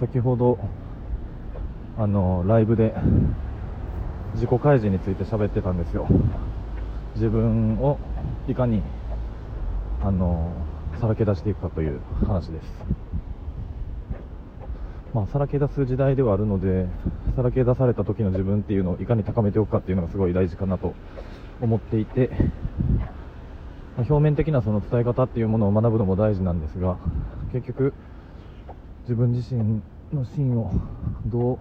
先ほどあのライブで自己開示について喋ってたんですよ。自分をいかにあのさらけ出していくかという話です。まあさらけ出す時代ではあるのでさらけ出された時の自分っていうのをいかに高めておくかっていうのがすごい大事かなと思っていてま表面的なその伝え方っていうものを学ぶのも大事なんですが結局自分自身の芯をどう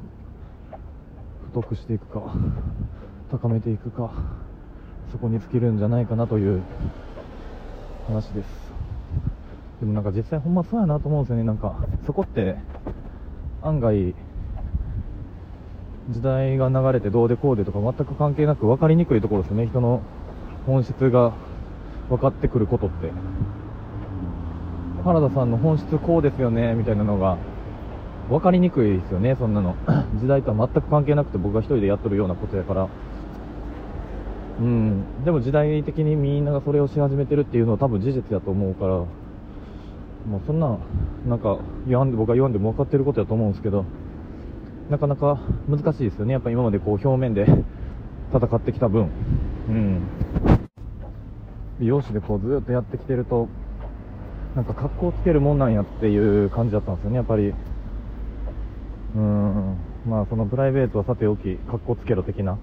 太くしていくか高めていくかそこに尽きるんじゃないかなという話です。でもなんか実際ほんまそうやなと思うんですよね。なんかそこって案外時代が流れてどうでこうでとか全く関係なく分かりにくいところですよね。人の本質が分かってくることって。原田さんの本質こうですよねみたいなのが分かりにくいですよねそんなの。時代とは全く関係なくて僕が一人でやっとるようなことやから。うん。でも時代的にみんながそれをし始めてるっていうのは多分事実だと思うから。もうそんななんか言わんで僕が言わんでも分かってることやと思うんですけど。なかなか難しいですよね。やっぱ今までこう表面で 戦ってきた分。うん。美容師でこうずっとやってきてるとなんか格好つけるもんなんやっていう感じだったんですよねやっぱり。うーん。まあそのプライベートはさておき格好つけろ的な。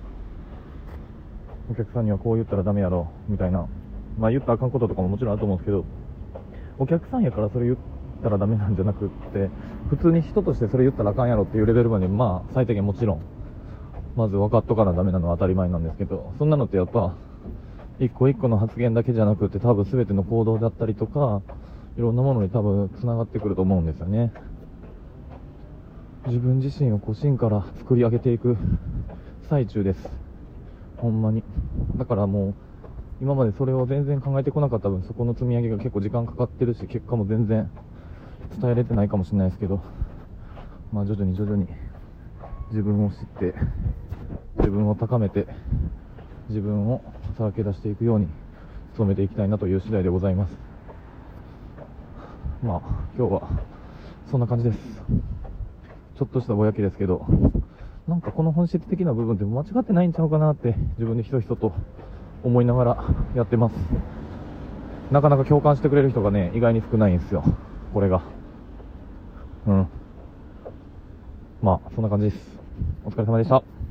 お客さんにはこう言ったらダメやろみたいな。まあ言ったらあかんこととかももちろんあると思うんですけど。お客さんやからそれ言ったらダメなんじゃなくって普通に人としてそれ言ったらあかんやろっていうレベルまでまあ最低限もちろん。まず分かっとかなダメなのは当たり前なんですけど。そんなのってやっぱ一個一個の発言だけじゃなくて多分全ての行動だったりとかいろんなものに多分繋がってくると思うんですよね。自分自身をこう芯から作り上げていく最中です。ほんまに。だからもう今までそれを全然考えてこなかった分そこの積み上げが結構時間かかってるし結果も全然伝えれてないかもしれないですけどまあ徐々に徐々に自分を知って自分を高めて自分をさらけ出していくように努めていきたいなという次第でございます。まあ今日はそんな感じです。ちょっとしたぼやきですけど。なんかこの本質的な部分って間違ってないんちゃうかなって自分でひとひとと思いながらやってます。なかなか共感してくれる人がね意外に少ないんですよ。これが。うん。まあそんな感じです。お疲れ様でした。